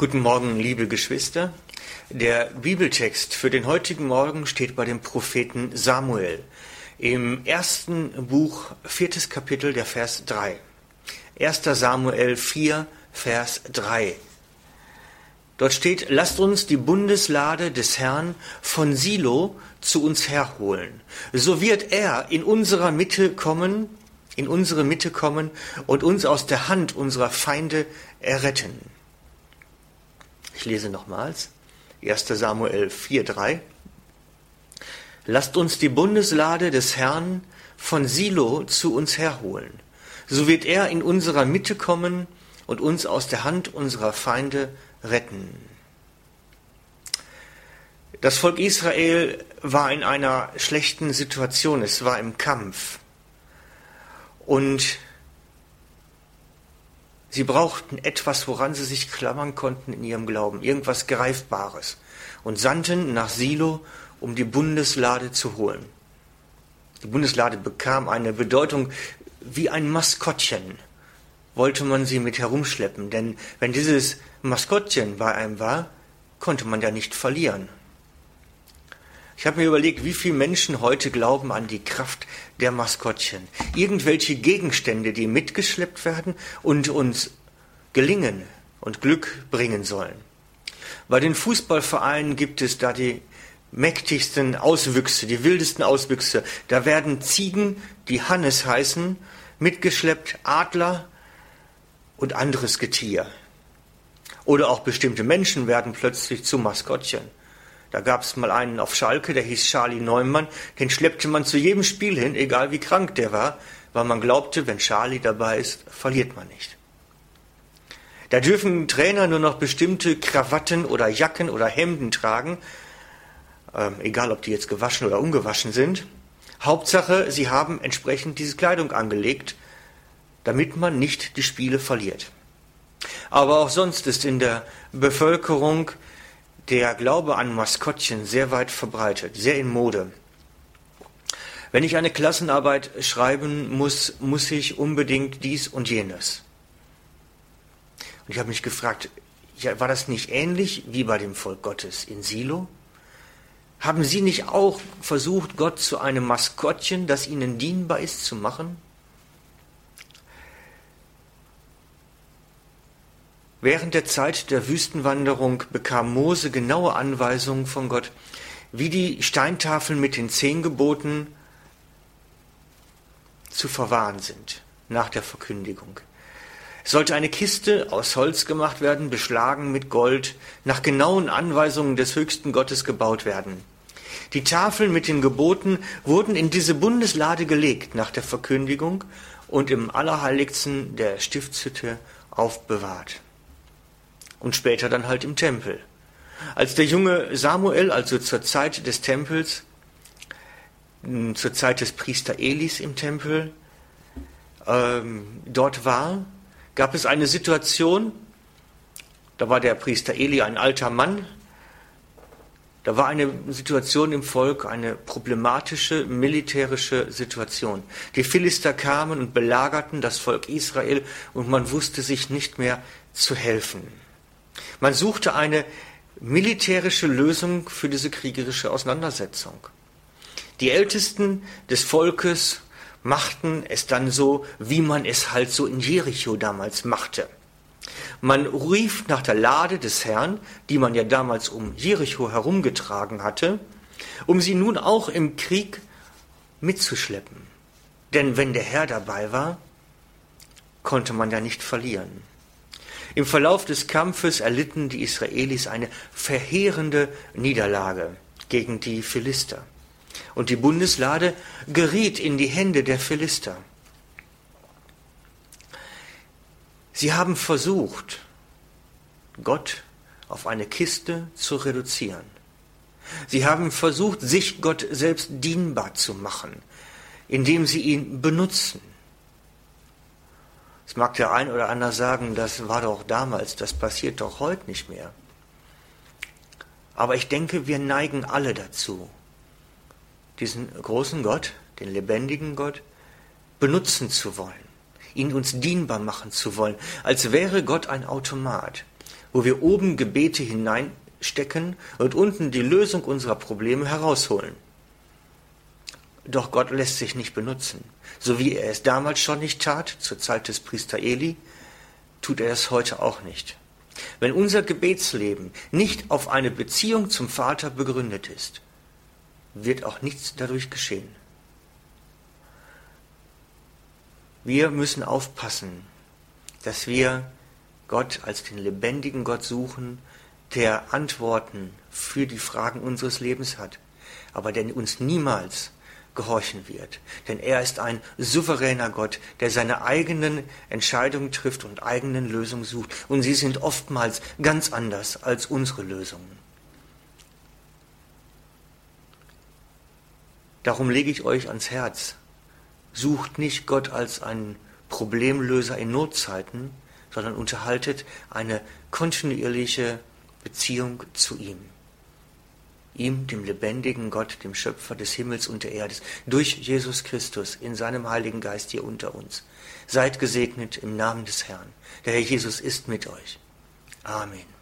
Guten Morgen, liebe Geschwister. Der Bibeltext für den heutigen Morgen steht bei dem Propheten Samuel im ersten Buch, viertes Kapitel, der Vers 3. 1. Samuel 4, Vers 3. Dort steht, lasst uns die Bundeslade des Herrn von Silo zu uns herholen. So wird er in unserer Mitte kommen, in unsere Mitte kommen und uns aus der Hand unserer Feinde erretten. Ich lese nochmals. 1. Samuel 4,3. Lasst uns die Bundeslade des Herrn von Silo zu uns herholen. So wird er in unserer Mitte kommen und uns aus der Hand unserer Feinde retten. Das Volk Israel war in einer schlechten Situation, es war im Kampf. Und Sie brauchten etwas, woran sie sich klammern konnten in ihrem Glauben, irgendwas Greifbares, und sandten nach Silo, um die Bundeslade zu holen. Die Bundeslade bekam eine Bedeutung wie ein Maskottchen, wollte man sie mit herumschleppen, denn wenn dieses Maskottchen bei einem war, konnte man ja nicht verlieren. Ich habe mir überlegt, wie viele Menschen heute glauben an die Kraft der Maskottchen. Irgendwelche Gegenstände, die mitgeschleppt werden und uns gelingen und Glück bringen sollen. Bei den Fußballvereinen gibt es da die mächtigsten Auswüchse, die wildesten Auswüchse. Da werden Ziegen, die Hannes heißen, mitgeschleppt, Adler und anderes Getier. Oder auch bestimmte Menschen werden plötzlich zu Maskottchen. Da gab es mal einen auf Schalke, der hieß Charlie Neumann, den schleppte man zu jedem Spiel hin, egal wie krank der war, weil man glaubte, wenn Charlie dabei ist, verliert man nicht. Da dürfen Trainer nur noch bestimmte Krawatten oder Jacken oder Hemden tragen, ähm, egal ob die jetzt gewaschen oder ungewaschen sind. Hauptsache, sie haben entsprechend diese Kleidung angelegt, damit man nicht die Spiele verliert. Aber auch sonst ist in der Bevölkerung der Glaube an Maskottchen sehr weit verbreitet, sehr in Mode. Wenn ich eine Klassenarbeit schreiben muss, muss ich unbedingt dies und jenes. Und ich habe mich gefragt, war das nicht ähnlich wie bei dem Volk Gottes in Silo? Haben Sie nicht auch versucht, Gott zu einem Maskottchen, das Ihnen dienbar ist, zu machen? Während der Zeit der Wüstenwanderung bekam Mose genaue Anweisungen von Gott, wie die Steintafeln mit den zehn Geboten zu verwahren sind nach der Verkündigung. Es sollte eine Kiste aus Holz gemacht werden, beschlagen mit Gold, nach genauen Anweisungen des höchsten Gottes gebaut werden. Die Tafeln mit den Geboten wurden in diese Bundeslade gelegt nach der Verkündigung und im Allerheiligsten der Stiftshütte aufbewahrt und später dann halt im Tempel. Als der junge Samuel, also zur Zeit des Tempels, zur Zeit des Priester Elis im Tempel, ähm, dort war, gab es eine Situation, da war der Priester Eli ein alter Mann, da war eine Situation im Volk, eine problematische militärische Situation. Die Philister kamen und belagerten das Volk Israel und man wusste sich nicht mehr zu helfen. Man suchte eine militärische Lösung für diese kriegerische Auseinandersetzung. Die Ältesten des Volkes machten es dann so, wie man es halt so in Jericho damals machte. Man rief nach der Lade des Herrn, die man ja damals um Jericho herumgetragen hatte, um sie nun auch im Krieg mitzuschleppen. Denn wenn der Herr dabei war, konnte man ja nicht verlieren. Im Verlauf des Kampfes erlitten die Israelis eine verheerende Niederlage gegen die Philister. Und die Bundeslade geriet in die Hände der Philister. Sie haben versucht, Gott auf eine Kiste zu reduzieren. Sie haben versucht, sich Gott selbst dienbar zu machen, indem sie ihn benutzen. Es mag der ein oder andere sagen, das war doch damals, das passiert doch heute nicht mehr. Aber ich denke, wir neigen alle dazu, diesen großen Gott, den lebendigen Gott, benutzen zu wollen, ihn uns dienbar machen zu wollen, als wäre Gott ein Automat, wo wir oben Gebete hineinstecken und unten die Lösung unserer Probleme herausholen. Doch Gott lässt sich nicht benutzen. So wie er es damals schon nicht tat, zur Zeit des Priester Eli, tut er es heute auch nicht. Wenn unser Gebetsleben nicht auf eine Beziehung zum Vater begründet ist, wird auch nichts dadurch geschehen. Wir müssen aufpassen, dass wir Gott als den lebendigen Gott suchen, der Antworten für die Fragen unseres Lebens hat, aber der uns niemals gehorchen wird. Denn er ist ein souveräner Gott, der seine eigenen Entscheidungen trifft und eigenen Lösungen sucht. Und sie sind oftmals ganz anders als unsere Lösungen. Darum lege ich euch ans Herz. Sucht nicht Gott als einen Problemlöser in Notzeiten, sondern unterhaltet eine kontinuierliche Beziehung zu ihm ihm, dem lebendigen Gott, dem Schöpfer des Himmels und der Erde, durch Jesus Christus in seinem Heiligen Geist hier unter uns. Seid gesegnet im Namen des Herrn. Der Herr Jesus ist mit euch. Amen.